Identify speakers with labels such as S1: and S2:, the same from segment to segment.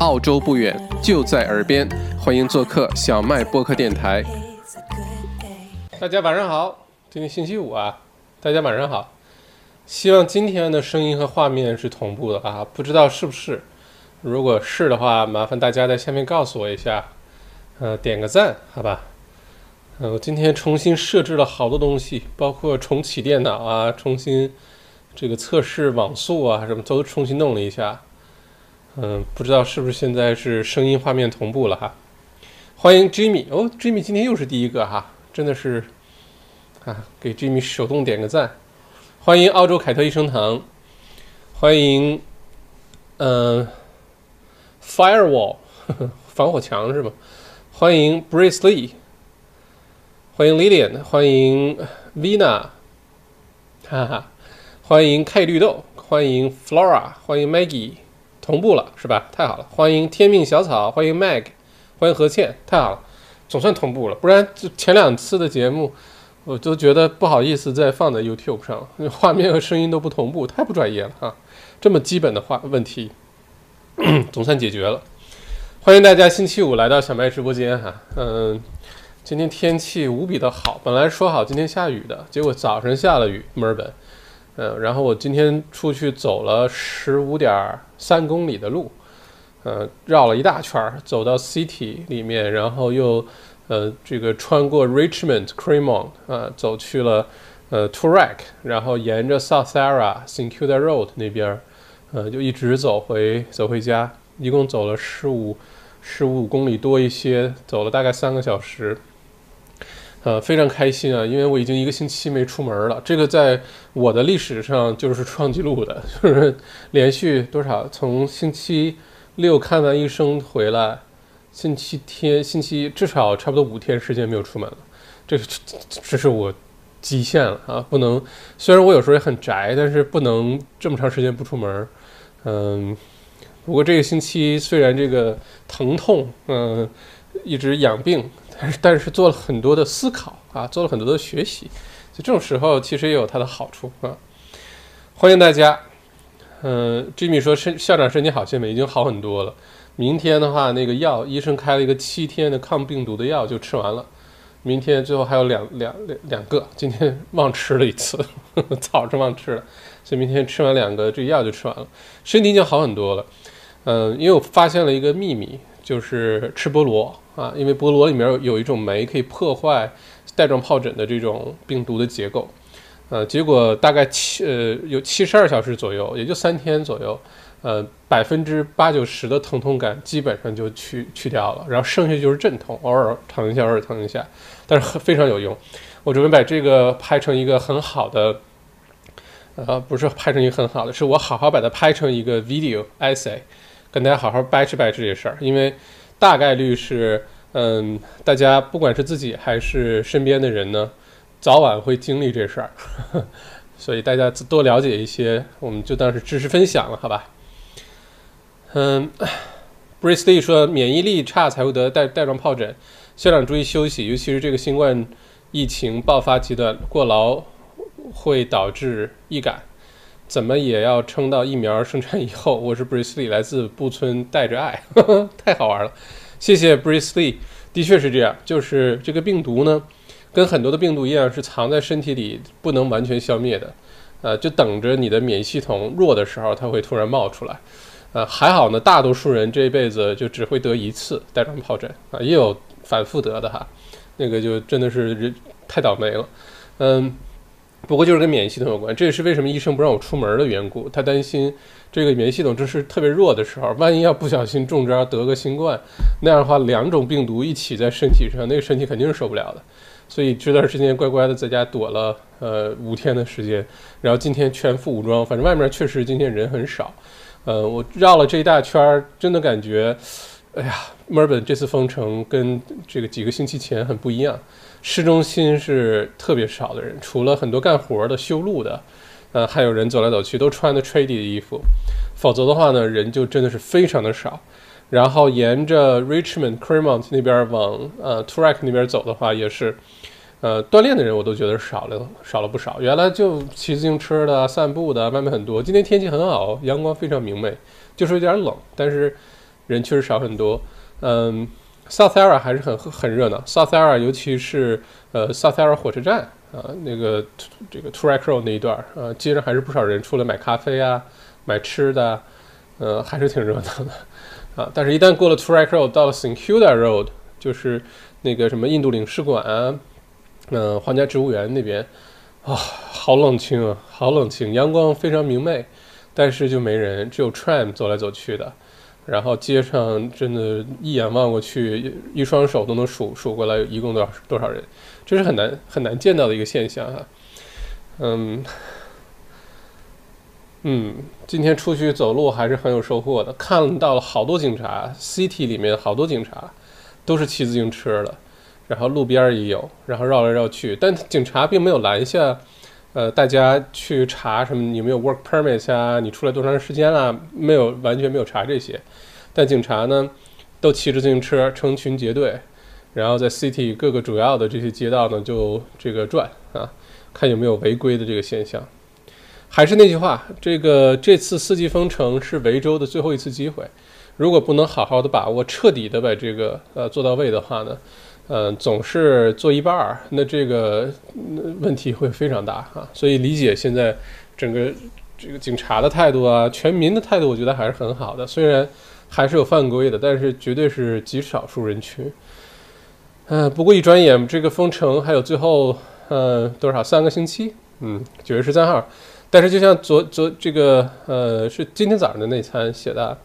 S1: 澳洲不远，就在耳边，欢迎做客小麦播客电台。大家晚上好，今天星期五啊，大家晚上好。希望今天的声音和画面是同步的啊，不知道是不是？如果是的话，麻烦大家在下面告诉我一下，呃，点个赞，好吧？呃，我今天重新设置了好多东西，包括重启电脑啊，重新这个测试网速啊，什么都重新弄了一下。嗯，不知道是不是现在是声音画面同步了哈？欢迎 Jimmy 哦，Jimmy 今天又是第一个哈，真的是啊，给 Jimmy 手动点个赞。欢迎澳洲凯特益生堂，欢迎嗯 Firewall 呵 呵防火墙是吧？欢迎 Brace Lee，欢迎 Lilian，欢迎 Vina，哈哈，欢迎 K 绿豆，欢迎 Flora，欢迎 Maggie。同步了是吧？太好了，欢迎天命小草，欢迎 Mag，欢迎何倩，太好了，总算同步了。不然前两次的节目，我都觉得不好意思再放在 YouTube 上了，画面和声音都不同步，太不专业了哈。这么基本的话问题，总算解决了。欢迎大家星期五来到小麦直播间哈。嗯，今天天气无比的好，本来说好今天下雨的，结果早上下了雨，墨尔本。嗯，然后我今天出去走了十五点三公里的路，呃，绕了一大圈儿，走到 City 里面，然后又呃这个穿过 Richmond、Cremont 啊，走去了呃 Toorak，然后沿着 South Yarra、St Kilda Road 那边，呃，就一直走回走回家，一共走了十五十五公里多一些，走了大概三个小时。呃，非常开心啊，因为我已经一个星期没出门了。这个在我的历史上就是创纪录的，就是连续多少？从星期六看完医生回来，星期天、星期至少差不多五天时间没有出门了。这个这是我极限了啊！不能，虽然我有时候也很宅，但是不能这么长时间不出门。嗯，不过这个星期虽然这个疼痛，嗯，一直养病。但是，但是做了很多的思考啊，做了很多的学习，就这种时候其实也有它的好处啊。欢迎大家，嗯，Jimmy 说身校长身体好些没？已经好很多了。明天的话，那个药医生开了一个七天的抗病毒的药，就吃完了。明天最后还有两两两两个，今天 忘吃了一次，呵 呵早上忘吃了，所以明天吃完两个，这药就吃完了，身体已经好很多了。嗯，因为我发现了一个秘密，就是吃菠萝。啊，因为菠萝里面有一种酶可以破坏带状疱疹的这种病毒的结构，呃，结果大概七呃有七十二小时左右，也就三天左右，呃，百分之八九十的疼痛感基本上就去去掉了，然后剩下就是阵痛，偶尔疼一下，偶尔疼一下，但是很非常有用。我准备把这个拍成一个很好的，呃，不是拍成一个很好的，是我好好把它拍成一个 video essay，跟大家好好掰扯掰扯这事儿，因为。大概率是，嗯，大家不管是自己还是身边的人呢，早晚会经历这事儿，所以大家多了解一些，我们就当是知识分享了，好吧？嗯，Brace Lee 说免疫力差才会得带带状疱疹，校长注意休息，尤其是这个新冠疫情爆发阶段，过劳会导致易感，怎么也要撑到疫苗生产以后。我是 Brace Lee，来自布村，带着爱，太好玩了。谢谢 Brace Lee，的确是这样，就是这个病毒呢，跟很多的病毒一样，是藏在身体里不能完全消灭的，呃，就等着你的免疫系统弱的时候，它会突然冒出来。呃，还好呢，大多数人这一辈子就只会得一次带状疱疹啊，也有反复得的哈，那个就真的是人太倒霉了，嗯。不过就是跟免疫系统有关，这也是为什么医生不让我出门的缘故。他担心这个免疫系统就是特别弱的时候，万一要不小心中招得个新冠，那样的话两种病毒一起在身体上，那个身体肯定是受不了的。所以这段时间乖乖的在家躲了呃五天的时间，然后今天全副武装，反正外面确实今天人很少。呃，我绕了这一大圈，真的感觉，哎呀，墨尔本这次封城跟这个几个星期前很不一样。市中心是特别少的人，除了很多干活的、修路的，呃，还有人走来走去，都穿的 t r a d y 的衣服。否则的话呢，人就真的是非常的少。然后沿着 Richmond、Cremont 那边往呃 Toorak 那边走的话，也是，呃，锻炼的人我都觉得少了，少了不少。原来就骑自行车的、散步的，外面很多。今天天气很好，阳光非常明媚，就是有点冷，但是人确实少很多。嗯，South Area 还是很很热闹，South Area 尤其是呃 South Area 火车站啊，那个这个 Toorak Road 那一段啊，街上还是不少人出来买咖啡啊，买吃的，呃，还是挺热闹的啊。但是，一旦过了 Toorak Road，到了 St Kilda Road，就是那个什么印度领事馆啊，嗯，皇家植物园那边，啊，好冷清啊，好冷清，阳光非常明媚，但是就没人，只有 tram 走来走去的。然后街上真的，一眼望过去，一双手都能数数过来，一共多少多少人，这是很难很难见到的一个现象哈。嗯嗯，今天出去走路还是很有收获的，看到了好多警察，city 里面好多警察都是骑自行车的，然后路边也有，然后绕来绕去，但警察并没有拦下。呃，大家去查什么？你没有 work permits 啊？你出来多长时间了？没有，完全没有查这些。但警察呢，都骑着自行车成群结队，然后在 city 各个主要的这些街道呢，就这个转啊，看有没有违规的这个现象。还是那句话，这个这次四季封城是维州的最后一次机会，如果不能好好的把握，彻底的把这个呃做到位的话呢？嗯，总是做一半儿，那这个问题会非常大啊。所以理解现在整个这个警察的态度啊，全民的态度，我觉得还是很好的。虽然还是有犯规的，但是绝对是极少数人群。嗯，不过一转眼，这个封城还有最后嗯多少三个星期？嗯，九月十三号。但是就像昨昨这个呃是今天早上的那餐写的，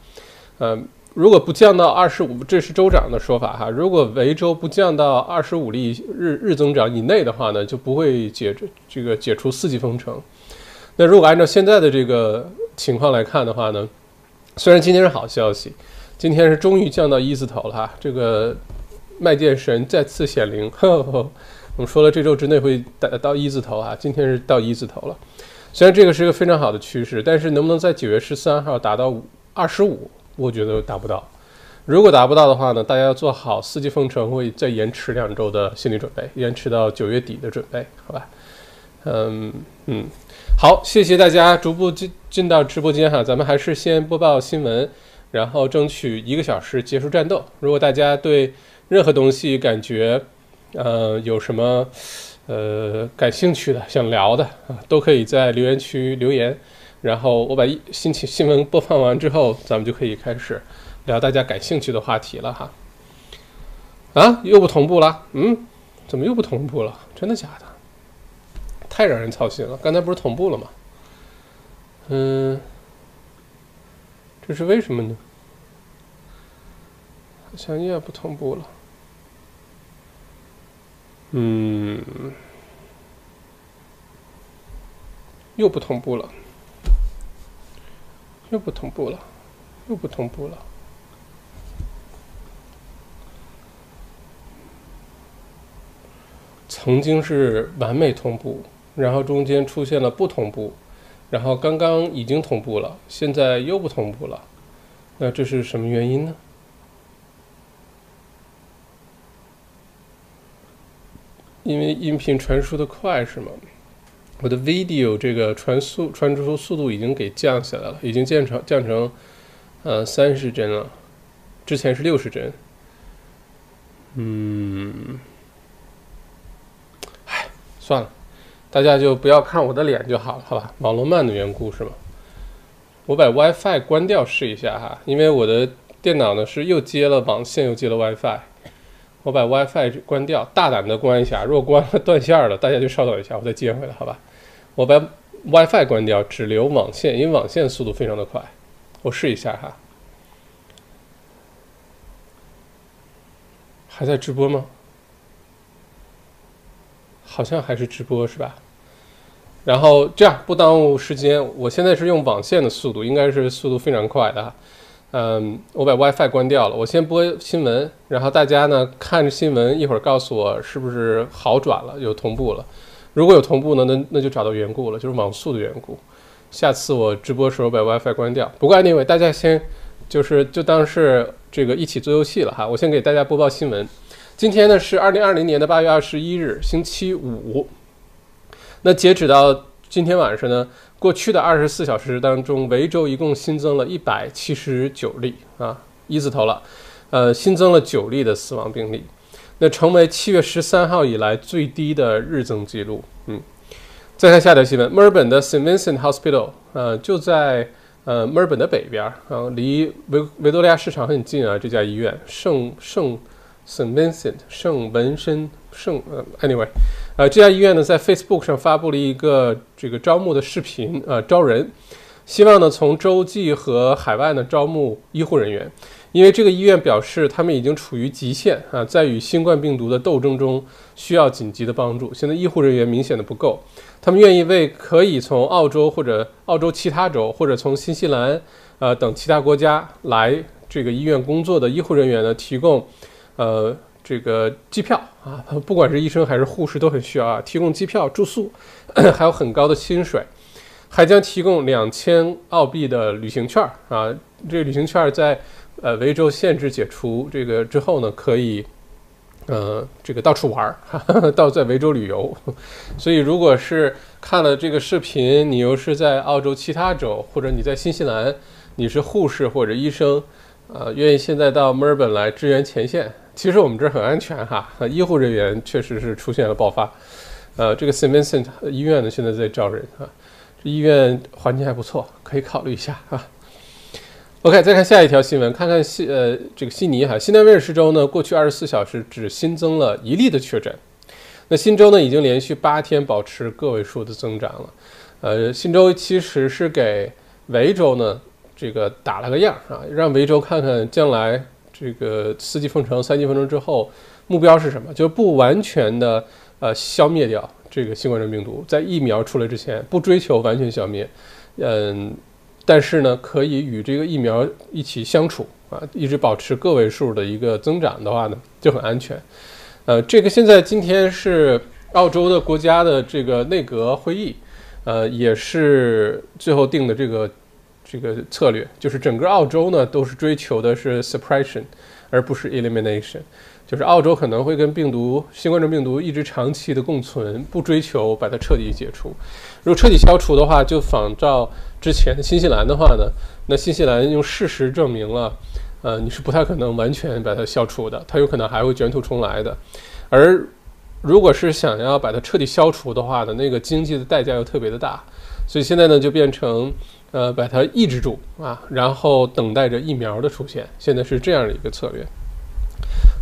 S1: 嗯。如果不降到二十五，这是州长的说法哈。如果维州不降到二十五例日日增长以内的话呢，就不会解这个解除四级封城。那如果按照现在的这个情况来看的话呢，虽然今天是好消息，今天是终于降到一字头了哈。这个麦剑神再次显灵，呵呵我们说了这周之内会达到一字头啊，今天是到一字头了。虽然这个是一个非常好的趋势，但是能不能在九月十三号达到二十五？我觉得达不到，如果达不到的话呢，大家要做好四季封城会再延迟两周的心理准备，延迟到九月底的准备，好吧？嗯嗯，好，谢谢大家逐步进进到直播间哈，咱们还是先播报新闻，然后争取一个小时结束战斗。如果大家对任何东西感觉呃有什么呃感兴趣的、想聊的啊，都可以在留言区留言。然后我把新新新闻播放完之后，咱们就可以开始聊大家感兴趣的话题了哈。啊，又不同步了？嗯，怎么又不同步了？真的假的？太让人操心了！刚才不是同步了吗？嗯，这是为什么呢？好像也不同步了。嗯，又不同步了。又不同步了，又不同步了。曾经是完美同步，然后中间出现了不同步，然后刚刚已经同步了，现在又不同步了。那这是什么原因呢？因为音频传输的快是吗？我的 video 这个传速传输速度已经给降下来了，已经降成降成呃三十帧了，之前是六十帧。嗯，唉，算了，大家就不要看我的脸就好了，好吧？网络慢的缘故是吗？我把 WiFi 关掉试一下哈，因为我的电脑呢是又接了网线又接了 WiFi，我把 WiFi 关掉，大胆的关一下，如果关了断线了，大家就稍等一下，我再接回来，好吧？我把 WiFi 关掉，只留网线，因为网线速度非常的快。我试一下哈，还在直播吗？好像还是直播是吧？然后这样不耽误时间，我现在是用网线的速度，应该是速度非常快的。嗯，我把 WiFi 关掉了，我先播新闻，然后大家呢看着新闻，一会儿告诉我是不是好转了，有同步了。如果有同步呢，那那就找到缘故了，就是网速的缘故。下次我直播时候把 WiFi 关掉。不过 anyway，大家先就是就当是这个一起做游戏了哈。我先给大家播报新闻。今天呢是二零二零年的八月二十一日，星期五。那截止到今天晚上呢，过去的二十四小时当中，维州一共新增了一百七十九例啊，一字头了，呃，新增了九例的死亡病例，那成为七月十三号以来最低的日增记录。嗯，再看下条新闻，墨尔本的 St Vincent Hospital，呃，就在呃墨尔本的北边，啊，离维维多利亚市场很近啊，这家医院圣圣 St Vincent 圣文森圣呃，anyway，呃，这家医院呢在 Facebook 上发布了一个这个招募的视频，呃，招人。希望呢，从洲际和海外呢招募医护人员，因为这个医院表示他们已经处于极限啊，在与新冠病毒的斗争中需要紧急的帮助。现在医护人员明显的不够，他们愿意为可以从澳洲或者澳洲其他州或者从新西兰呃等其他国家来这个医院工作的医护人员呢提供呃这个机票啊，不管是医生还是护士都很需要啊，提供机票、住宿，还有很高的薪水。还将提供两千澳币的旅行券啊！这个旅行券在呃维州限制解除这个之后呢，可以呃这个到处玩儿，到在维州旅游。所以，如果是看了这个视频，你又是在澳洲其他州，或者你在新西兰，你是护士或者医生，呃，愿意现在到墨尔本来支援前线。其实我们这儿很安全哈，医护人员确实是出现了爆发。呃，这个 St Vincent 医院呢，现在在招人啊。这医院环境还不错，可以考虑一下啊。OK，再看下一条新闻，看看悉呃这个悉尼哈，新南威尔士州呢，过去二十四小时只新增了一例的确诊。那新州呢，已经连续八天保持个位数的增长了。呃，新州其实是给维州呢这个打了个样啊，让维州看看将来这个四季封城、三季封城之后目标是什么，就不完全的呃消灭掉。这个新冠状病毒在疫苗出来之前不追求完全消灭，嗯，但是呢，可以与这个疫苗一起相处啊，一直保持个位数的一个增长的话呢，就很安全。呃，这个现在今天是澳洲的国家的这个内阁会议，呃，也是最后定的这个这个策略，就是整个澳洲呢都是追求的是 suppression，而不是 elimination。就是澳洲可能会跟病毒、新冠状病毒一直长期的共存，不追求把它彻底解除。如果彻底消除的话，就仿照之前的新西兰的话呢，那新西兰用事实证明了，呃，你是不太可能完全把它消除的，它有可能还会卷土重来的。而如果是想要把它彻底消除的话呢，那个经济的代价又特别的大，所以现在呢就变成，呃，把它抑制住啊，然后等待着疫苗的出现。现在是这样的一个策略。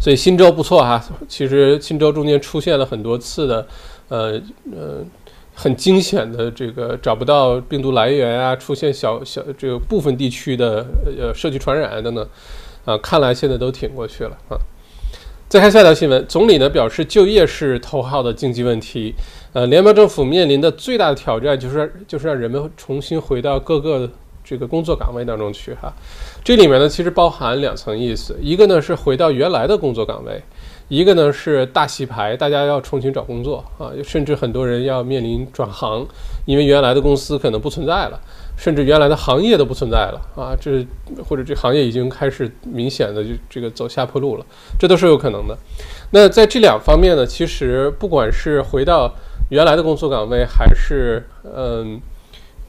S1: 所以新州不错哈，其实新州中间出现了很多次的，呃呃，很惊险的这个找不到病毒来源啊，出现小小这个部分地区的呃社区传染等等，啊，看来现在都挺过去了啊。再看下条新闻，总理呢表示就业是头号的经济问题，呃，联邦政府面临的最大的挑战就是就是让人们重新回到各个。这个工作岗位当中去哈，这里面呢其实包含两层意思，一个呢是回到原来的工作岗位，一个呢是大洗牌，大家要重新找工作啊，甚至很多人要面临转行，因为原来的公司可能不存在了，甚至原来的行业都不存在了啊，这或者这行业已经开始明显的就这个走下坡路了，这都是有可能的。那在这两方面呢，其实不管是回到原来的工作岗位，还是嗯。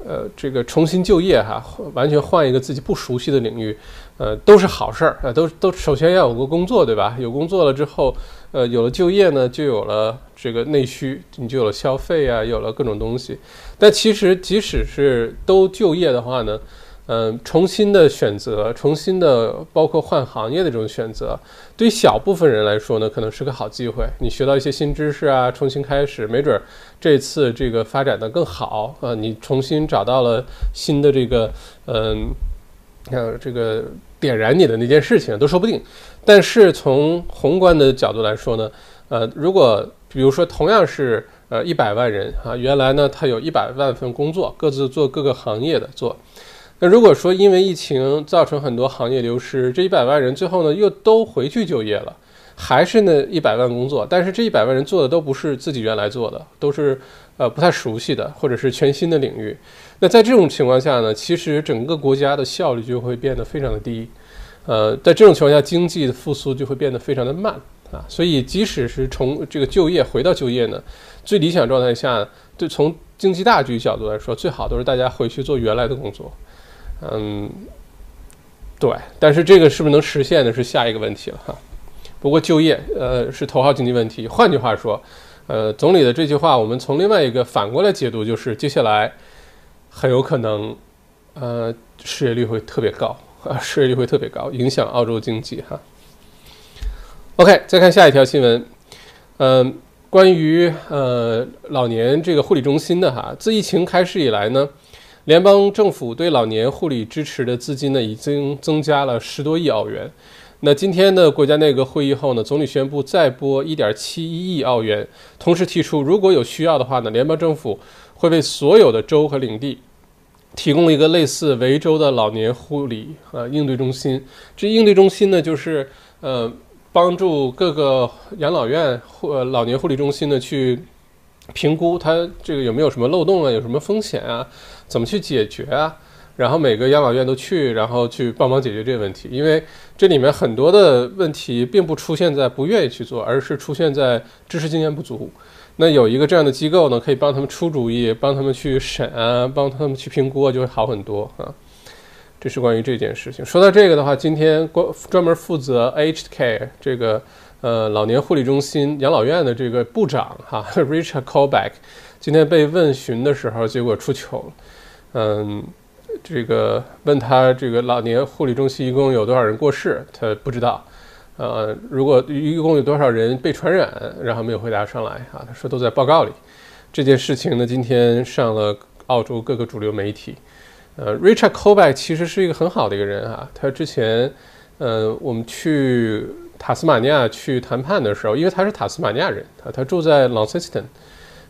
S1: 呃这个重新就业哈，完全换一个自己不熟悉的领域，呃，都是好事儿啊，都都首先要有个工作，对吧？有工作了之后，呃，有了就业呢，就有了这个内需，你就有了消费啊，有了各种东西。但其实，即使是都就业的话呢？嗯，重新的选择，重新的包括换行业的这种选择，对于小部分人来说呢，可能是个好机会。你学到一些新知识啊，重新开始，没准这次这个发展的更好啊。你重新找到了新的这个，嗯，呃，这个点燃你的那件事情都说不定。但是从宏观的角度来说呢，呃，如果比如说同样是呃一百万人啊，原来呢他有一百万份工作，各自做各个行业的做。那如果说因为疫情造成很多行业流失，这一百万人最后呢又都回去就业了，还是那一百万工作，但是这一百万人做的都不是自己原来做的，都是呃不太熟悉的或者是全新的领域。那在这种情况下呢，其实整个国家的效率就会变得非常的低，呃，在这种情况下，经济的复苏就会变得非常的慢啊。所以即使是从这个就业回到就业呢，最理想状态下，对从经济大局角度来说，最好都是大家回去做原来的工作。嗯，对，但是这个是不是能实现的是下一个问题了哈。不过就业，呃，是头号经济问题。换句话说，呃，总理的这句话，我们从另外一个反过来解读，就是接下来很有可能，呃，失业率会特别高啊，失业率会特别高，影响澳洲经济哈。OK，再看下一条新闻，嗯，关于呃老年这个护理中心的哈，自疫情开始以来呢。联邦政府对老年护理支持的资金呢，已经增加了十多亿澳元。那今天的国家内阁会议后呢，总理宣布再拨一点七一亿澳元，同时提出，如果有需要的话呢，联邦政府会为所有的州和领地提供一个类似维州的老年护理呃应对中心。这应对中心呢，就是呃帮助各个养老院或老年护理中心呢去评估它这个有没有什么漏洞啊，有什么风险啊。怎么去解决啊？然后每个养老院都去，然后去帮忙解决这个问题。因为这里面很多的问题并不出现在不愿意去做，而是出现在知识经验不足。那有一个这样的机构呢，可以帮他们出主意，帮他们去审啊，帮他们去评估，就会好很多啊。这是关于这件事情。说到这个的话，今天关专门负责 aged care 这个呃老年护理中心养老院的这个部长哈，Richard Callback，今天被问询的时候，结果出糗了。嗯，这个问他这个老年护理中心一共有多少人过世，他不知道。呃，如果一共有多少人被传染，然后没有回答上来啊，他说都在报告里。这件事情呢，今天上了澳洲各个主流媒体。呃，Richard Colby 其实是一个很好的一个人啊，他之前，呃，我们去塔斯马尼亚去谈判的时候，因为他是塔斯马尼亚人他，他住在 Launceston。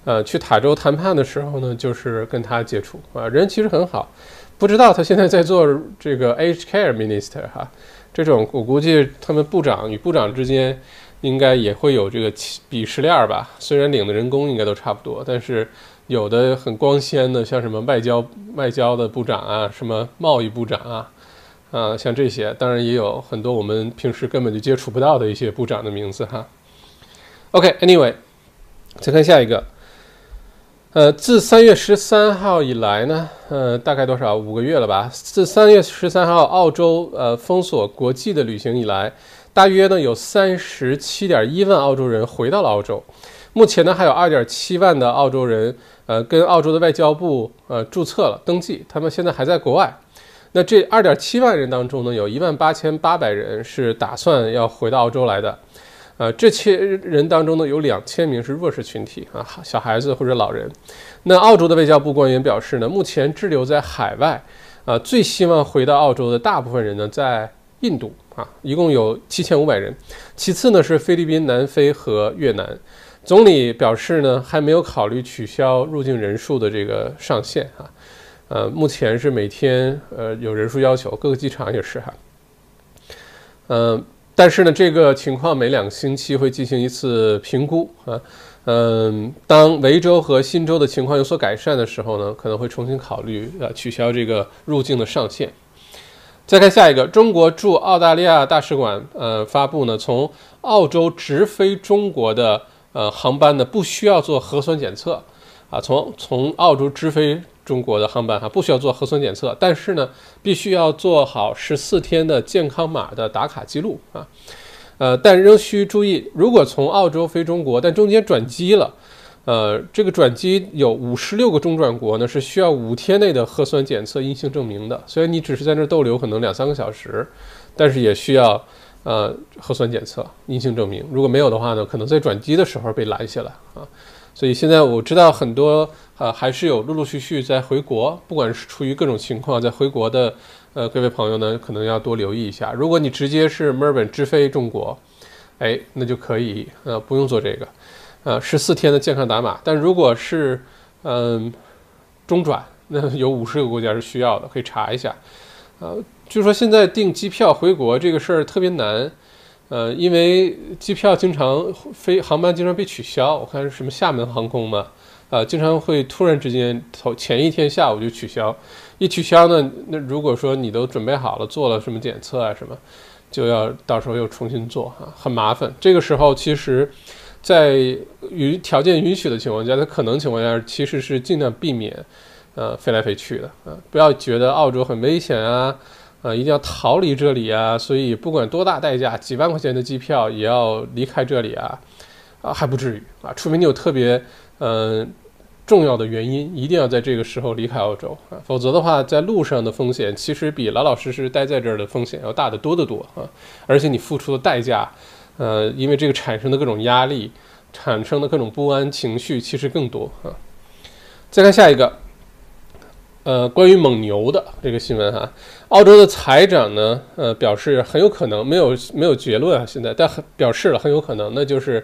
S1: 呃，去塔州谈判的时候呢，就是跟他接触啊，人其实很好。不知道他现在在做这个 H Care Minister 哈，这种我估计他们部长与部长之间应该也会有这个鄙视链吧。虽然领的人工应该都差不多，但是有的很光鲜的，像什么外交外交的部长啊，什么贸易部长啊，啊，像这些，当然也有很多我们平时根本就接触不到的一些部长的名字哈。OK，Anyway，再看下一个。呃，自三月十三号以来呢，呃，大概多少五个月了吧？自三月十三号澳洲呃封锁国际的旅行以来，大约呢有三十七点一万澳洲人回到了澳洲。目前呢还有二点七万的澳洲人呃跟澳洲的外交部呃注册了登记，他们现在还在国外。那这二点七万人当中呢，有一万八千八百人是打算要回到澳洲来的。呃，这些人当中呢，有两千名是弱势群体啊，小孩子或者老人。那澳洲的外交部官员表示呢，目前滞留在海外，啊，最希望回到澳洲的大部分人呢，在印度啊，一共有七千五百人。其次呢是菲律宾、南非和越南。总理表示呢，还没有考虑取消入境人数的这个上限啊，呃，目前是每天呃有人数要求，各个机场也是哈，嗯。但是呢，这个情况每两个星期会进行一次评估啊，嗯，当维州和新州的情况有所改善的时候呢，可能会重新考虑呃取消这个入境的上限。再看下一个，中国驻澳大利亚大使馆呃发布呢，从澳洲直飞中国的呃航班呢不需要做核酸检测啊，从从澳洲直飞。中国的航班哈不需要做核酸检测，但是呢，必须要做好十四天的健康码的打卡记录啊，呃，但仍需注意，如果从澳洲飞中国，但中间转机了，呃，这个转机有五十六个中转国呢，是需要五天内的核酸检测阴性证明的。虽然你只是在那儿逗留，可能两三个小时，但是也需要呃核酸检测阴性证明。如果没有的话呢，可能在转机的时候被拦下来啊。所以现在我知道很多呃还是有陆陆续续在回国，不管是出于各种情况在回国的呃各位朋友呢，可能要多留意一下。如果你直接是墨尔本直飞中国，哎，那就可以呃不用做这个，呃十四天的健康打码。但如果是嗯中转，那有五十个国家是需要的，可以查一下。呃，据说现在订机票回国这个事儿特别难。呃，因为机票经常飞，航班经常被取消。我看是什么厦门航空嘛，啊，经常会突然之间头前一天下午就取消。一取消呢，那如果说你都准备好了，做了什么检测啊什么，就要到时候又重新做啊，很麻烦。这个时候其实，在允条件允许的情况下，在可能情况下，其实是尽量避免呃飞来飞去的啊，不要觉得澳洲很危险啊。啊，一定要逃离这里啊，所以不管多大代价，几万块钱的机票也要离开这里啊，啊还不至于啊，除非你有特别嗯重要的原因，一定要在这个时候离开澳洲啊，否则的话，在路上的风险其实比老老实实待在这儿的风险要大得多得多啊，而且你付出的代价，呃，因为这个产生的各种压力，产生的各种不安情绪其实更多啊。再看下一个。呃，关于蒙牛的这个新闻哈，澳洲的财长呢，呃，表示很有可能没有没有结论啊，现在但很表示了很有可能，那就是，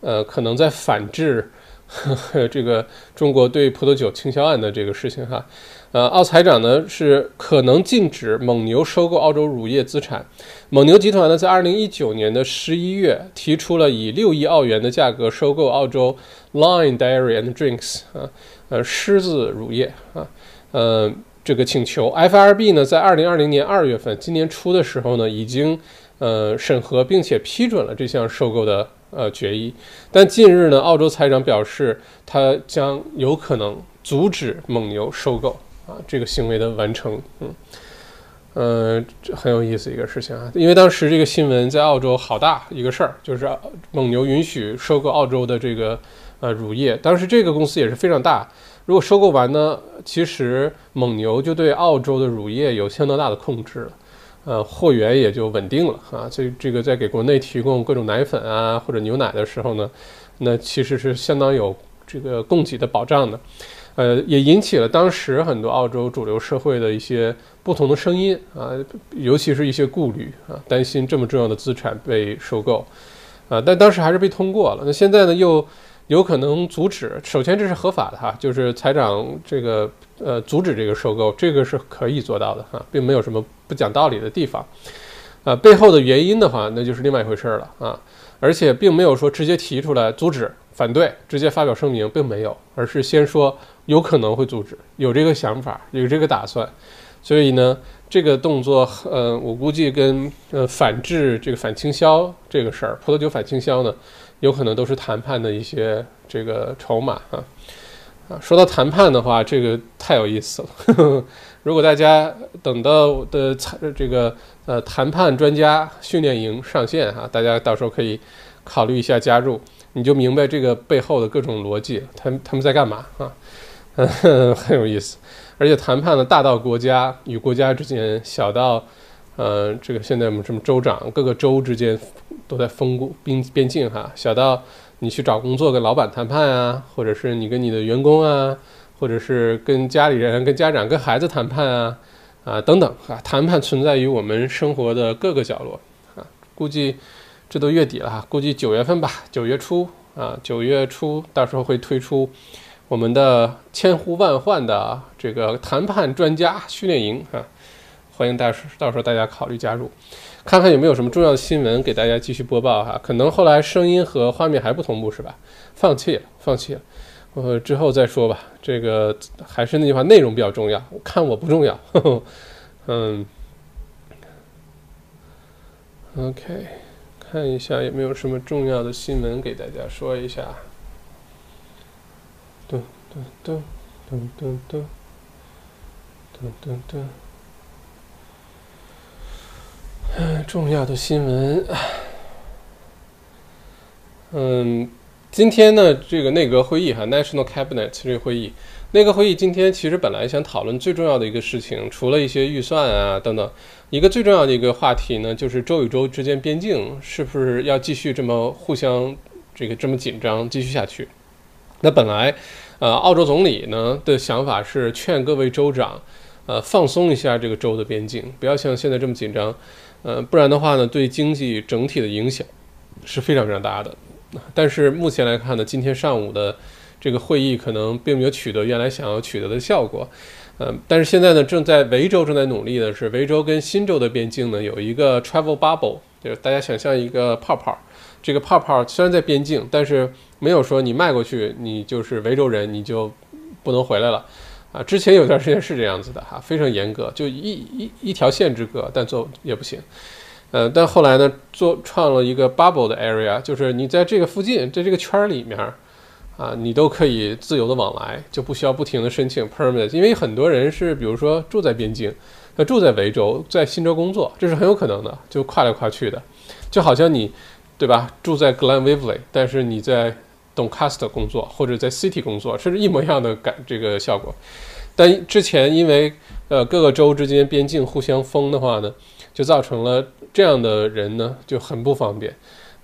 S1: 呃，可能在反制 这个中国对葡萄酒倾销案的这个事情哈，呃，澳财长呢是可能禁止蒙牛收购澳洲乳业资产，蒙牛集团呢在二零一九年的十一月提出了以六亿澳元的价格收购澳洲 Line Dairy and Drinks 啊，呃，狮子乳业啊。呃，这个请求，FRB 呢，在二零二零年二月份，今年初的时候呢，已经呃审核并且批准了这项收购的呃决议。但近日呢，澳洲财长表示，他将有可能阻止蒙牛收购啊这个行为的完成。嗯，呃，很有意思一个事情啊，因为当时这个新闻在澳洲好大一个事儿，就是蒙牛允许收购澳洲的这个呃乳业，当时这个公司也是非常大。如果收购完呢，其实蒙牛就对澳洲的乳业有相当大的控制了，呃，货源也就稳定了啊。所以这个在给国内提供各种奶粉啊或者牛奶的时候呢，那其实是相当有这个供给的保障的，呃，也引起了当时很多澳洲主流社会的一些不同的声音啊，尤其是一些顾虑啊，担心这么重要的资产被收购，啊，但当时还是被通过了。那现在呢又。有可能阻止，首先这是合法的哈，就是财长这个呃阻止这个收购，这个是可以做到的哈，并没有什么不讲道理的地方，啊，背后的原因的话，那就是另外一回事了啊，而且并没有说直接提出来阻止、反对，直接发表声明，并没有，而是先说有可能会阻止，有这个想法，有这个打算，所以呢，这个动作，呃，我估计跟呃反制这个反倾销这个事儿，葡萄酒反倾销呢。有可能都是谈判的一些这个筹码啊啊！说到谈判的话，这个太有意思了。如果大家等到的这个呃谈判专家训练营上线哈，大家到时候可以考虑一下加入，你就明白这个背后的各种逻辑，他他们在干嘛啊？嗯 很有意思。而且谈判呢，大到国家与国家之间，小到呃这个现在我们什么州长各个州之间。都在封边边境哈，小到你去找工作跟老板谈判啊，或者是你跟你的员工啊，或者是跟家里人、跟家长、跟孩子谈判啊，啊等等啊，谈判存在于我们生活的各个角落啊。估计这都月底了，估计九月份吧，九月初啊，九月初到时候会推出我们的千呼万唤的这个谈判专家训练营啊，欢迎大时到时候大家考虑加入。看看有没有什么重要的新闻给大家继续播报哈，可能后来声音和画面还不同步是吧？放弃了，放弃了，呃，之后再说吧。这个还是那句话，内容比较重要，看我不重要。嗯，OK，看一下有没有什么重要的新闻给大家说一下。噔噔噔噔噔噔噔噔嗯。重要的新闻，嗯，今天呢，这个内阁会议哈，National Cabinet 这个会议，内阁会议今天其实本来想讨论最重要的一个事情，除了一些预算啊等等，一个最重要的一个话题呢，就是州与州之间边境是不是要继续这么互相这个这么紧张继续下去？那本来，呃，澳洲总理呢的想法是劝各位州长，呃，放松一下这个州的边境，不要像现在这么紧张。呃，不然的话呢，对经济整体的影响是非常非常大的。但是目前来看呢，今天上午的这个会议可能并没有取得原来想要取得的效果。嗯，但是现在呢，正在维州正在努力的是，维州跟新州的边境呢有一个 travel bubble，就是大家想象一个泡泡。这个泡泡虽然在边境，但是没有说你迈过去，你就是维州人，你就不能回来了。啊，之前有段时间是这样子的哈，非常严格，就一一一条线之隔，但做也不行。呃，但后来呢，做创了一个 bubble 的 area，就是你在这个附近，在这个圈儿里面，啊，你都可以自由的往来，就不需要不停的申请 permit，因为很多人是比如说住在边境，他住在维州，在新州工作，这是很有可能的，就跨来跨去的，就好像你，对吧？住在 Glenville，但是你在 don't cast 工作，或者在 City 工作，甚至一模一样的感这个效果。但之前因为呃各个州之间边境互相封的话呢，就造成了这样的人呢就很不方便。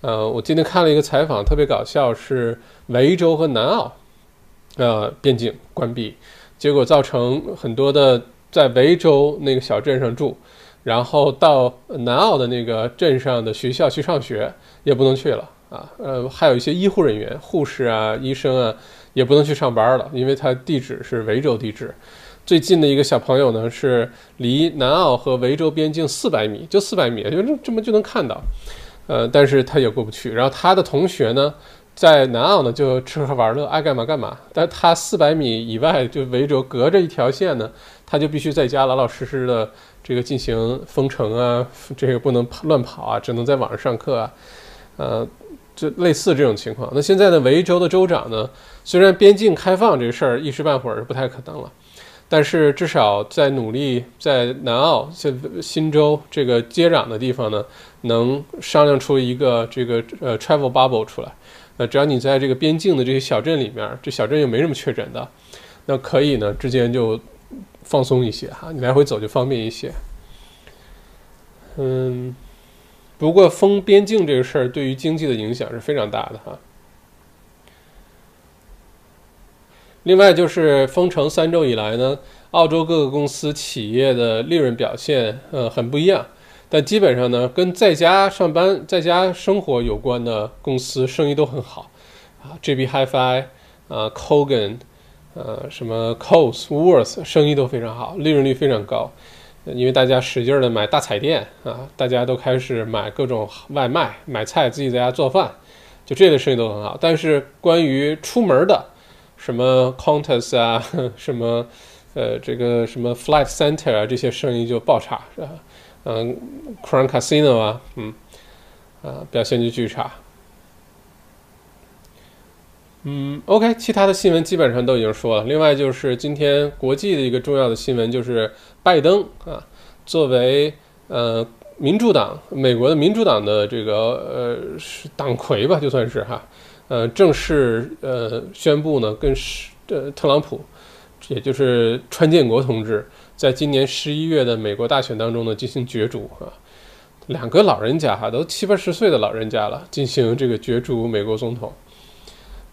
S1: 呃，我今天看了一个采访，特别搞笑，是维州和南澳，呃边境关闭，结果造成很多的在维州那个小镇上住，然后到南澳的那个镇上的学校去上学也不能去了啊。呃，还有一些医护人员、护士啊、医生啊。也不能去上班了，因为他地址是维州地址。最近的一个小朋友呢，是离南澳和维州边境四百米，就四百米，就这这么就能看到。呃，但是他也过不去。然后他的同学呢，在南澳呢就吃喝玩乐，爱干嘛干嘛。但他四百米以外，就维州隔着一条线呢，他就必须在家老老实实的这个进行封城啊，这个不能乱跑啊，只能在网上上课啊，呃。就类似这种情况。那现在呢，维州的州长呢，虽然边境开放这事儿一时半会儿是不太可能了，但是至少在努力在南澳、新新州这个接壤的地方呢，能商量出一个这个呃 travel bubble 出来。呃，只要你在这个边境的这些小镇里面，这小镇又没什么确诊的，那可以呢之间就放松一些哈，你来回走就方便一些。嗯。不过封边境这个事儿对于经济的影响是非常大的哈。另外就是封城三周以来呢，澳洲各个公司企业的利润表现呃很不一样，但基本上呢跟在家上班、在家生活有关的公司生意都很好啊，JB Hi-Fi 啊，Kogan 呃什么 Coosworth 生意都非常好，利润率非常高。因为大家使劲的买大彩电啊，大家都开始买各种外卖、买菜，自己在家做饭，就这类生意都很好。但是关于出门的，什么 Qantas 啊，什么呃这个什么 Flight Center 啊，这些生意就爆差，是吧？嗯，Crown Casino 啊，嗯，啊表现就巨差。嗯，OK，其他的新闻基本上都已经说了。另外就是今天国际的一个重要的新闻，就是拜登啊，作为呃民主党美国的民主党的这个呃党魁吧，就算是哈，呃正式呃宣布呢，跟是呃特朗普，也就是川建国同志，在今年十一月的美国大选当中呢进行角逐啊，两个老人家哈，都七八十岁的老人家了，进行这个角逐美国总统。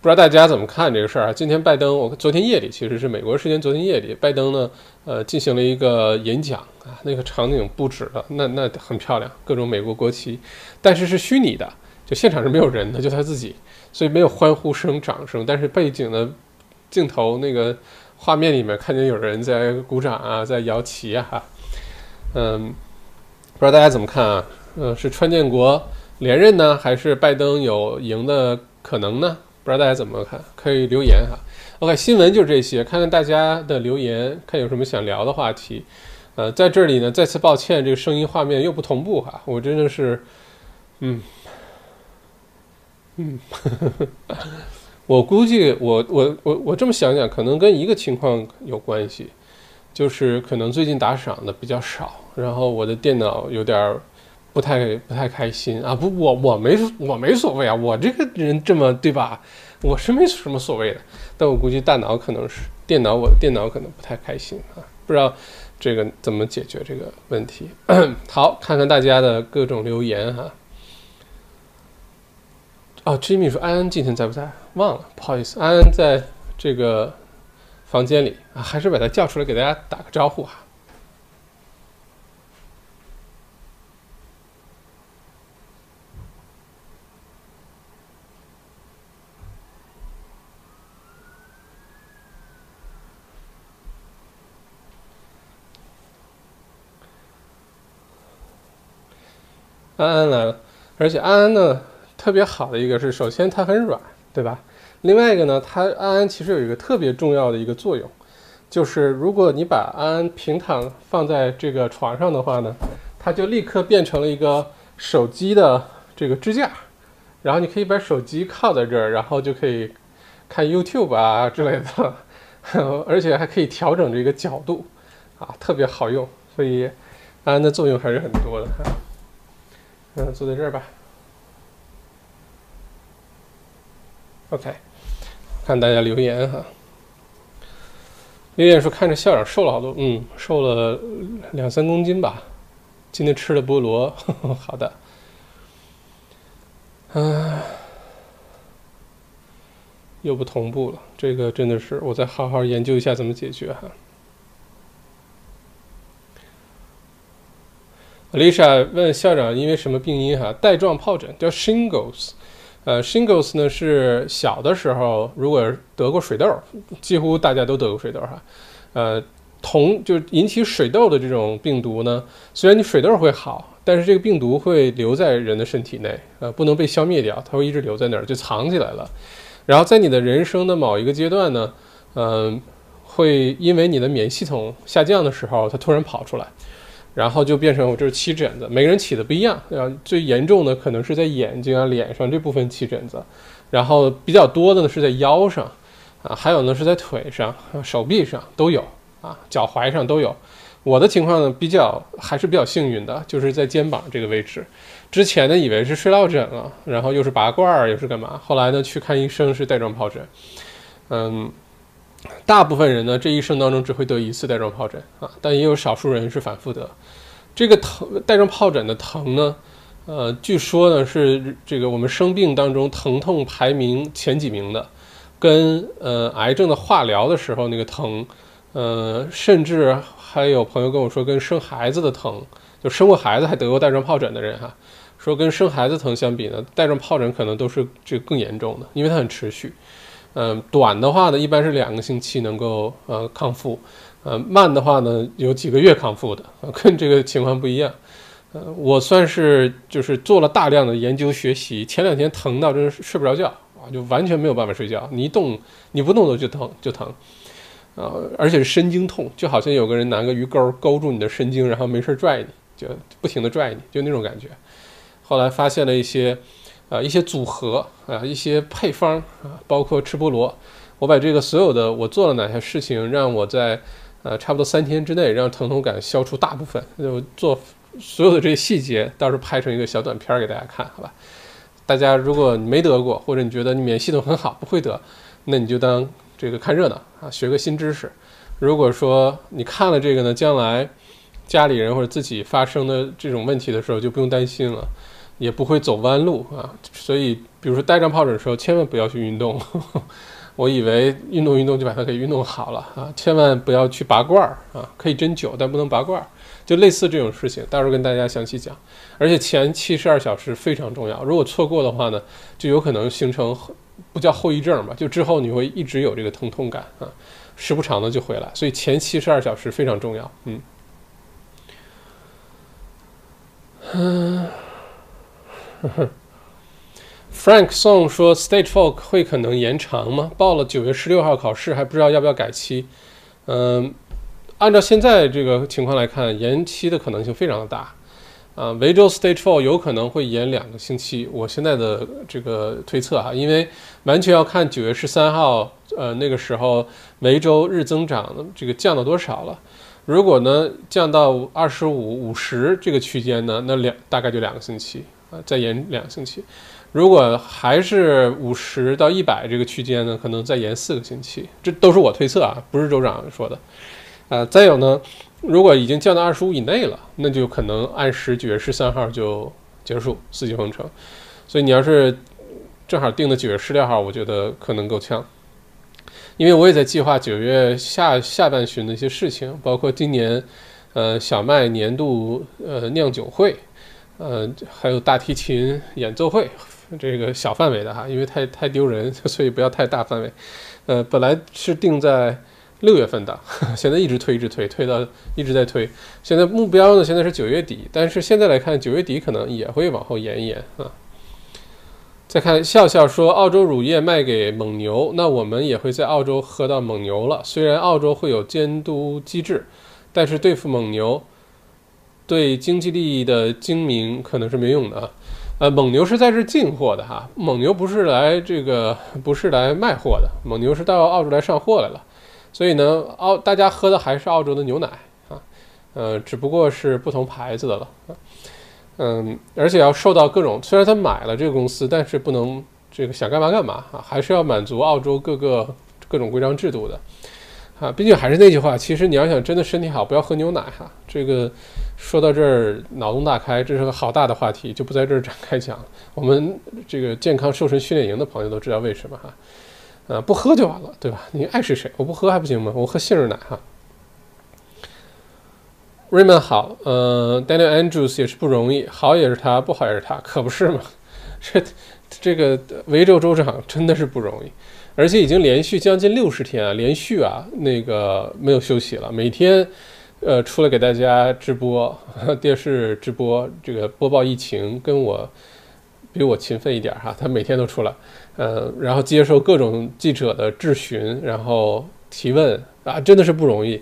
S1: 不知道大家怎么看这个事儿啊？今天拜登，我昨天夜里其实是美国时间昨天夜里，拜登呢，呃，进行了一个演讲啊，那个场景布置的那那很漂亮，各种美国国旗，但是是虚拟的，就现场是没有人的，就他自己，所以没有欢呼声、掌声，但是背景的镜头那个画面里面看见有人在鼓掌啊，在摇旗啊，哈，嗯，不知道大家怎么看啊？嗯，是川建国连任呢，还是拜登有赢的可能呢？不知道大家怎么看，可以留言哈。OK，新闻就这些，看看大家的留言，看有什么想聊的话题。呃，在这里呢，再次抱歉，这个声音画面又不同步哈，我真的是，嗯，嗯，我估计我我我我这么想想，可能跟一个情况有关系，就是可能最近打赏的比较少，然后我的电脑有点儿。不太不太开心啊！不，我我没我没所谓啊！我这个人这么对吧？我是没什么所谓的，但我估计大脑可能是电脑，我的电脑可能不太开心啊！不知道这个怎么解决这个问题。好，看看大家的各种留言哈。哦，Jimmy 说安安今天在不在？忘了，不好意思，安安在这个房间里啊，还是把他叫出来给大家打个招呼哈。安安来了，而且安安呢特别好的一个是，首先它很软，对吧？另外一个呢，它安安其实有一个特别重要的一个作用，就是如果你把安安平躺放在这个床上的话呢，它就立刻变成了一个手机的这个支架，然后你可以把手机靠在这儿，然后就可以看 YouTube 啊之类的，而且还可以调整这个角度，啊，特别好用，所以安安的作用还是很多的。嗯，坐在这儿吧。OK，看大家留言哈。留言说看着校长瘦了好多，嗯，瘦了两三公斤吧。今天吃了菠萝，好的。啊，又不同步了，这个真的是，我再好好研究一下怎么解决哈。Lisa 问校长因为什么病因哈？带状疱疹叫 Shingles。呃，shingles 呢是小的时候如果得过水痘，几乎大家都得过水痘哈。呃，同就引起水痘的这种病毒呢，虽然你水痘会好，但是这个病毒会留在人的身体内，呃，不能被消灭掉，它会一直留在那儿，就藏起来了。然后在你的人生的某一个阶段呢，嗯，会因为你的免疫系统下降的时候，它突然跑出来。然后就变成我这是起疹子，每个人起的不一样。然后最严重的可能是在眼睛啊、脸上这部分起疹子，然后比较多的呢是在腰上，啊，还有呢是在腿上、手臂上都有，啊，脚踝上都有。我的情况呢比较还是比较幸运的，就是在肩膀这个位置。之前呢以为是睡落枕了，然后又是拔罐儿又是干嘛，后来呢去看医生是带状疱疹，嗯。大部分人呢，这一生当中只会得一次带状疱疹啊，但也有少数人是反复得。这个疼带状疱疹的疼呢，呃，据说呢是这个我们生病当中疼痛排名前几名的，跟呃癌症的化疗的时候那个疼，呃，甚至还有朋友跟我说，跟生孩子的疼，就生过孩子还得过带状疱疹的人哈，说跟生孩子疼相比呢，带状疱疹可能都是这更严重的，因为它很持续。嗯，短的话呢，一般是两个星期能够呃康复，呃，慢的话呢，有几个月康复的，跟这个情况不一样。呃，我算是就是做了大量的研究学习，前两天疼到真是睡不着觉啊，就完全没有办法睡觉，你一动你不动都就疼就疼，啊，而且是神经痛，就好像有个人拿个鱼钩勾住你的神经，然后没事拽你，就不停的拽你，就那种感觉。后来发现了一些。啊，一些组合啊，一些配方啊，包括吃菠萝，我把这个所有的我做了哪些事情，让我在呃差不多三天之内让疼痛感消除大部分，就做所有的这些细节，到时候拍成一个小短片给大家看，好吧？大家如果没得过，或者你觉得你免疫系统很好，不会得，那你就当这个看热闹啊，学个新知识。如果说你看了这个呢，将来家里人或者自己发生的这种问题的时候，就不用担心了。也不会走弯路啊，所以比如说带状疱疹的时候，千万不要去运动。我以为运动运动就把它给运动好了啊，千万不要去拔罐儿啊，可以针灸，但不能拔罐儿，就类似这种事情，到时候跟大家详细讲。而且前七十二小时非常重要，如果错过的话呢，就有可能形成不叫后遗症吧，就之后你会一直有这个疼痛感啊，时不常的就回来，所以前七十二小时非常重要。嗯，嗯。Frank Song 说：“Stage Four 会可能延长吗？报了九月十六号考试，还不知道要不要改期。嗯，按照现在这个情况来看，延期的可能性非常的大。啊，维州 Stage Four 有可能会延两个星期。我现在的这个推测哈，因为完全要看九月十三号，呃，那个时候维州日增长这个降到多少了。如果呢降到二十五、五十这个区间呢，那两大概就两个星期。”啊，再延两个星期，如果还是五十到一百这个区间呢，可能再延四个星期，这都是我推测啊，不是州长说的。啊，再有呢，如果已经降到二十五以内了，那就可能按时九月十三号就结束四级封城。所以你要是正好定的九月十六号，我觉得可能够呛，因为我也在计划九月下下半旬的一些事情，包括今年呃小麦年度呃酿酒会。呃，还有大提琴演奏会，这个小范围的哈，因为太太丢人，所以不要太大范围。呃，本来是定在六月份的，现在一直推，一直推，推到一直在推。现在目标呢，现在是九月底，但是现在来看，九月底可能也会往后延一延啊。再看笑笑说，澳洲乳业卖给蒙牛，那我们也会在澳洲喝到蒙牛了。虽然澳洲会有监督机制，但是对付蒙牛。对经济利益的精明可能是没用的啊，呃，蒙牛是在这进货的哈，蒙牛不是来这个不是来卖货的，蒙牛是到澳洲来上货来了，所以呢，澳大家喝的还是澳洲的牛奶啊，呃，只不过是不同牌子的了啊。嗯，而且要受到各种，虽然他买了这个公司，但是不能这个想干嘛干嘛啊，还是要满足澳洲各个各种规章制度的啊。毕竟还是那句话，其实你要想真的身体好，不要喝牛奶哈。这个说到这儿脑洞大开，这是个好大的话题，就不在这儿展开讲。我们这个健康瘦身训练营的朋友都知道为什么哈，啊，不喝就完了，对吧？你爱是谁，我不喝还不行吗？我喝杏仁奶哈。Raymond 好，呃，Daniel Andrews 也是不容易，好也是他，不好也是他，可不是吗？这这个维州州长真的是不容易，而且已经连续将近六十天啊，连续啊，那个没有休息了，每天呃出来给大家直播 电视直播，这个播报疫情，跟我比我勤奋一点哈，他每天都出来，呃，然后接受各种记者的质询，然后提问啊，真的是不容易。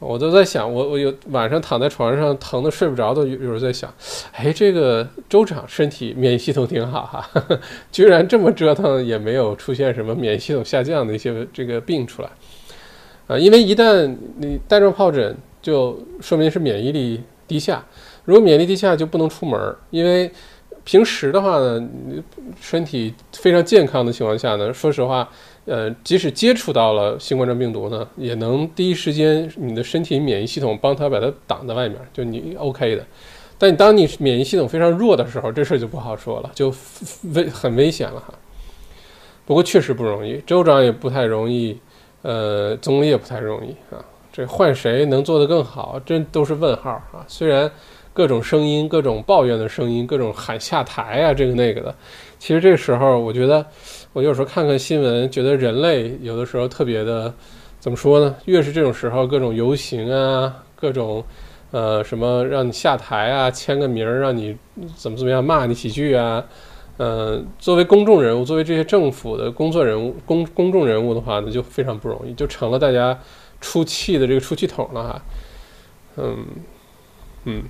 S1: 我都在想，我我有晚上躺在床上疼的睡不着，都有有时候在想，哎，这个州长身体免疫系统挺好哈，居然这么折腾也没有出现什么免疫系统下降的一些这个病出来，啊，因为一旦你带状疱疹，就说明是免疫力低下，如果免疫力低下就不能出门，因为平时的话呢，身体非常健康的情况下呢，说实话。呃，即使接触到了新冠状病毒呢，也能第一时间你的身体免疫系统帮他把它挡在外面，就你 OK 的。但当你免疫系统非常弱的时候，这事儿就不好说了，就危很危险了哈。不过确实不容易，州长也不太容易，呃，总理也不太容易啊。这换谁能做得更好，这都是问号啊。虽然各种声音、各种抱怨的声音、各种喊下台啊，这个那个的，其实这个时候我觉得。我有时候看看新闻，觉得人类有的时候特别的，怎么说呢？越是这种时候，各种游行啊，各种，呃，什么让你下台啊，签个名儿，让你怎么怎么样，骂你几句啊，嗯，作为公众人物，作为这些政府的工作人物、公公众人物的话呢，就非常不容易，就成了大家出气的这个出气筒了哈。嗯嗯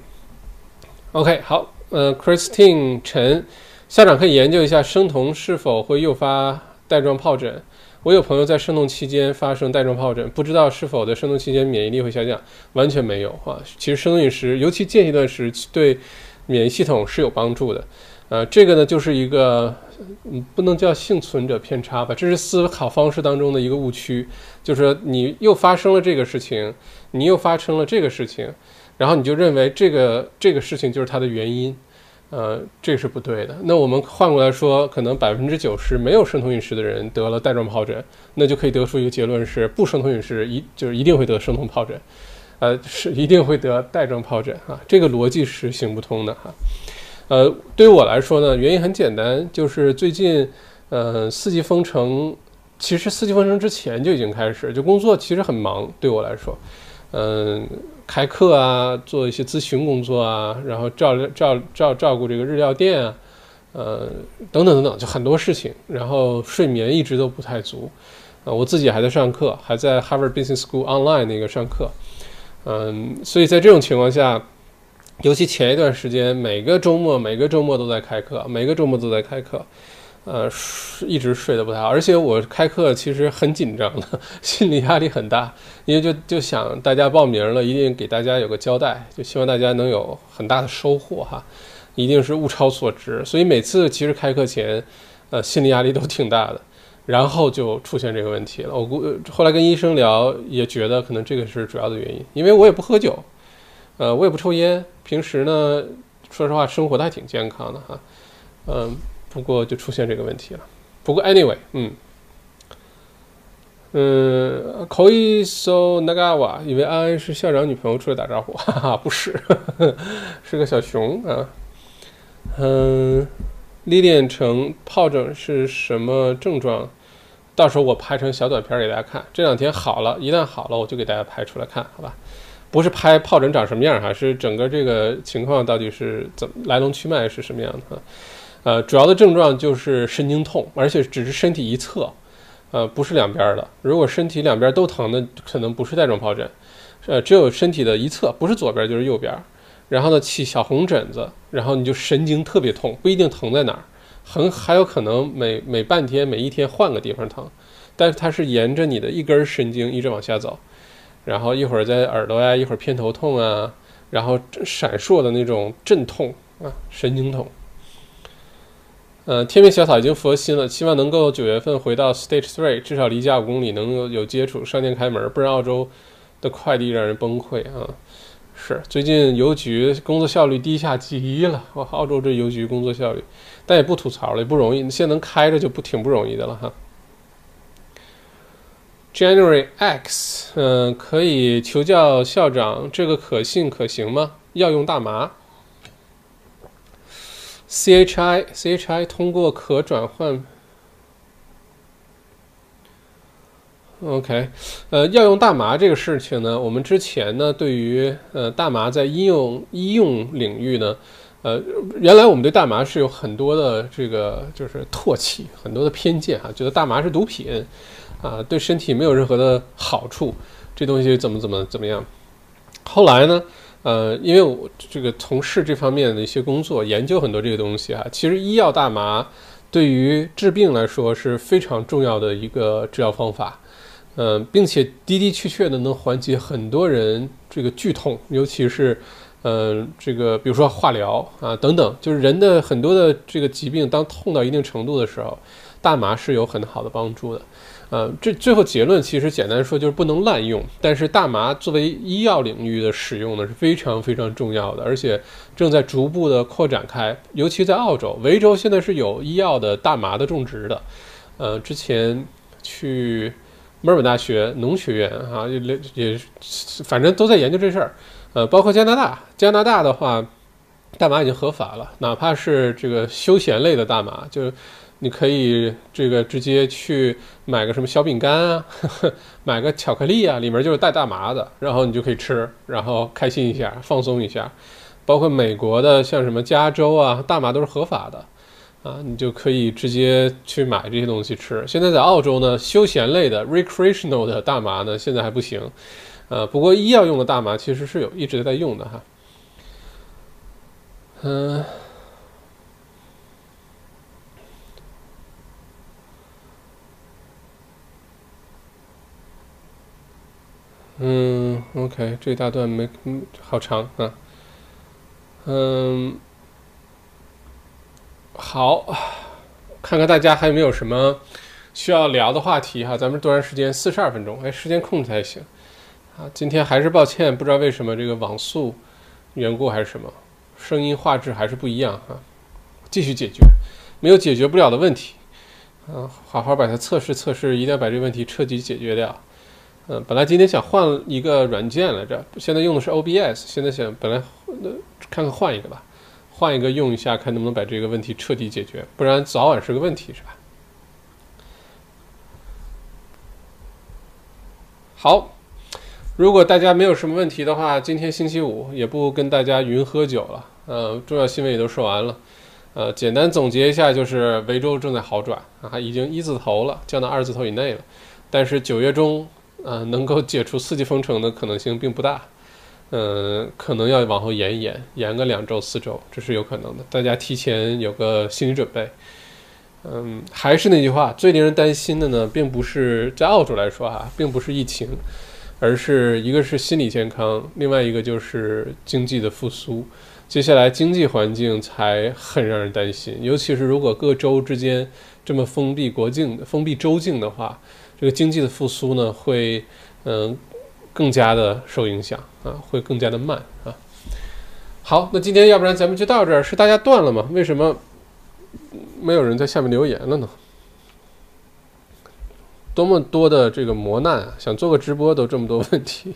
S1: ，OK，好，呃，Christine 陈。校长可以研究一下生酮是否会诱发带状疱疹。我有朋友在生酮期间发生带状疱疹，不知道是否在生酮期间免疫力会下降？完全没有啊！其实生酮饮食，尤其间歇断食，对免疫系统是有帮助的。呃，这个呢就是一个，嗯，不能叫幸存者偏差吧，这是思考方式当中的一个误区，就是说你又发生了这个事情，你又发生了这个事情，然后你就认为这个这个事情就是它的原因。呃，这是不对的。那我们换过来说，可能百分之九十没有生酮饮食的人得了带状疱疹，那就可以得出一个结论是，不生酮饮食一就是一定会得生酮疱疹，呃，是一定会得带状疱疹啊。这个逻辑是行不通的哈。呃，对于我来说呢，原因很简单，就是最近，呃，四级封城，其实四级封城之前就已经开始，就工作其实很忙，对我来说，嗯。开课啊，做一些咨询工作啊，然后照照照照顾这个日料店啊，呃，等等等等，就很多事情。然后睡眠一直都不太足，啊，我自己还在上课，还在 Harvard Business School online 那个上课，嗯，所以在这种情况下，尤其前一段时间，每个周末每个周末都在开课，每个周末都在开课。呃，一直睡得不太好，而且我开课其实很紧张的，心理压力很大，因为就就想大家报名了，一定给大家有个交代，就希望大家能有很大的收获哈，一定是物超所值，所以每次其实开课前，呃，心理压力都挺大的，然后就出现这个问题了。我估后来跟医生聊，也觉得可能这个是主要的原因，因为我也不喝酒，呃，我也不抽烟，平时呢，说实话生活的还挺健康的哈，嗯。不过就出现这个问题了。不过 anyway，嗯，嗯，可以搜那个哇，以为安安是校长女朋友出来打招呼，哈哈，不是，是个小熊啊。嗯，历练成疱疹是什么症状？到时候我拍成小短片给大家看。这两天好了，一旦好了，我就给大家拍出来看，好吧？不是拍疱疹长什么样哈，是整个这个情况到底是怎么来龙去脉是什么样的。呃，主要的症状就是神经痛，而且只是身体一侧，呃，不是两边的。如果身体两边都疼的，可能不是带状疱疹，呃，只有身体的一侧，不是左边就是右边。然后呢，起小红疹子，然后你就神经特别痛，不一定疼在哪儿，很还有可能每每半天、每一天换个地方疼，但是它是沿着你的一根神经一直往下走，然后一会儿在耳朵呀，一会儿偏头痛啊，然后闪烁的那种阵痛啊，神经痛。呃，天命小草已经佛心了，希望能够九月份回到 Stage Three，至少离家五公里，能有有接触，商店开门，不然澳洲的快递让人崩溃啊！是，最近邮局工作效率低下极了，哇，澳洲这邮局工作效率，但也不吐槽了，也不容易，现在能开着就不挺不容易的了哈。January X，嗯，可以求教校长，这个可信可行吗？要用大麻。CHI CHI 通过可转换，OK，呃，药用大麻这个事情呢，我们之前呢，对于呃大麻在医用医用领域呢，呃，原来我们对大麻是有很多的这个就是唾弃，很多的偏见哈，觉得大麻是毒品啊，对身体没有任何的好处，这东西怎么怎么怎么样。后来呢？呃，因为我这个从事这方面的一些工作，研究很多这个东西啊。其实医药大麻对于治病来说是非常重要的一个治疗方法，嗯，并且的的确确的能缓解很多人这个剧痛，尤其是，嗯，这个比如说化疗啊等等，就是人的很多的这个疾病，当痛到一定程度的时候，大麻是有很好的帮助的。呃，这最后结论其实简单说就是不能滥用。但是大麻作为医药领域的使用呢是非常非常重要的，而且正在逐步的扩展开。尤其在澳洲，维州现在是有医药的大麻的种植的。呃，之前去墨尔本大学农学院啊，也也反正都在研究这事儿。呃，包括加拿大，加拿大的话，大麻已经合法了，哪怕是这个休闲类的大麻，就。你可以这个直接去买个什么小饼干啊，买个巧克力啊，里面就是带大麻的，然后你就可以吃，然后开心一下，放松一下。包括美国的像什么加州啊，大麻都是合法的，啊，你就可以直接去买这些东西吃。现在在澳洲呢，休闲类的 recreational 的大麻呢，现在还不行，呃，不过医药用的大麻其实是有一直在用的哈，嗯。嗯，OK，这一大段没，嗯，好长啊。嗯，好，看看大家还有没有什么需要聊的话题哈？咱们多长时间？四十二分钟，哎，时间控制还行。啊，今天还是抱歉，不知道为什么这个网速缘故还是什么，声音画质还是不一样啊。继续解决，没有解决不了的问题，嗯，好好把它测试测试，一定要把这个问题彻底解决掉。嗯，本来今天想换一个软件来着，现在用的是 OBS，现在想本来那看看换一个吧，换一个用一下，看能不能把这个问题彻底解决，不然早晚是个问题，是吧？好，如果大家没有什么问题的话，今天星期五也不跟大家云喝酒了，呃，重要新闻也都说完了，呃，简单总结一下，就是维州正在好转啊，已经一字头了，降到二字头以内了，但是九月中。呃，能够解除四级封城的可能性并不大，嗯，可能要往后延一延，延个两周、四周，这是有可能的。大家提前有个心理准备。嗯，还是那句话，最令人担心的呢，并不是在澳洲来说哈，并不是疫情，而是一个是心理健康，另外一个就是经济的复苏。接下来经济环境才很让人担心，尤其是如果各州之间这么封闭国境、封闭州境的话。这个经济的复苏呢，会嗯更加的受影响啊，会更加的慢啊。好，那今天要不然咱们就到这儿，是大家断了吗？为什么没有人在下面留言了呢？多么多的这个磨难啊！想做个直播都这么多问题。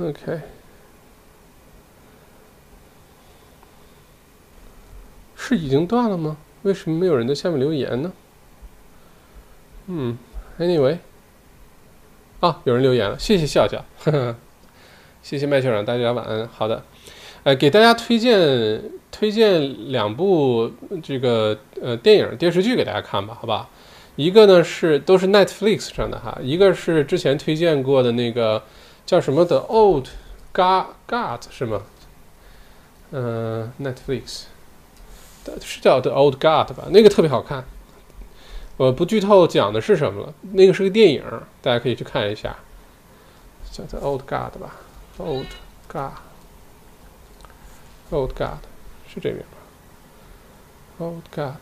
S1: OK，是已经断了吗？为什么没有人在下面留言呢？嗯，Anyway，啊，有人留言了，谢谢笑笑，呵呵，谢谢麦校长，大家晚安。好的，呃，给大家推荐推荐两部这个呃电影电视剧给大家看吧，好吧？一个呢是都是 Netflix 上的哈，一个是之前推荐过的那个叫什么的 Old God God 是吗？嗯，Netflix。是叫《The Old God》吧？那个特别好看，我不剧透讲的是什么了，那个是个电影，大家可以去看一下，叫做《Old God》吧，《Old God》，《Old God》是这名吧，《Old God》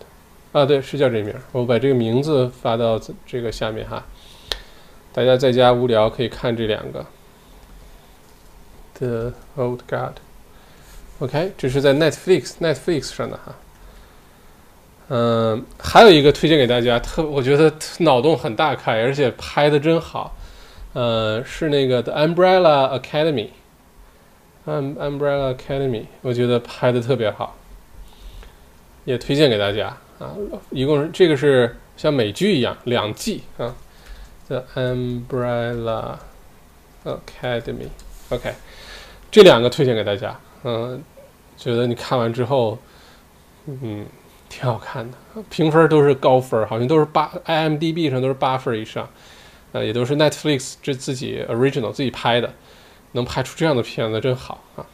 S1: 啊，对，是叫这名。我把这个名字发到这个下面哈，大家在家无聊可以看这两个，《The Old God》。OK，这是在 Netflix Netflix 上的哈。嗯，还有一个推荐给大家，特我觉得脑洞很大开，而且拍的真好。呃，是那个 The Umbrella Academy》，《Umbrella Academy，我觉得拍的特别好，也推荐给大家啊。一共是这个是像美剧一样两季啊，The Umbrella Academy，OK，这两个推荐给大家。嗯，觉得你看完之后，嗯。挺好看的，评分都是高分，好像都是八，IMDB 上都是八分以上，呃，也都是 Netflix 这自己 original 自己拍的，能拍出这样的片子真好啊。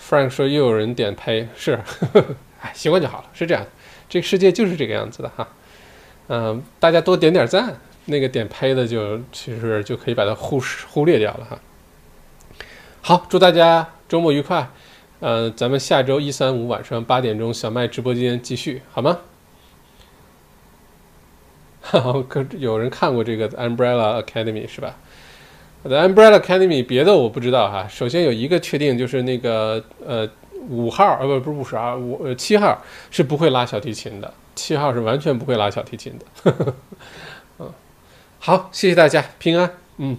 S1: Frank 说又有人点呸，是，哎，习惯就好了，是这样，这个世界就是这个样子的哈，嗯，大家多点点赞，那个点呸的就其实就可以把它忽视忽略掉了哈。好，祝大家周末愉快。呃，咱们下周一、三、五晚上八点钟小麦直播间继续，好吗？哈可有人看过这个 Umbrella Academy 是吧？The Umbrella Academy 别的我不知道哈。首先有一个确定就是那个呃五号呃不不是五十二五呃七号是不会拉小提琴的，七号是完全不会拉小提琴的。嗯，好，谢谢大家，平安，嗯。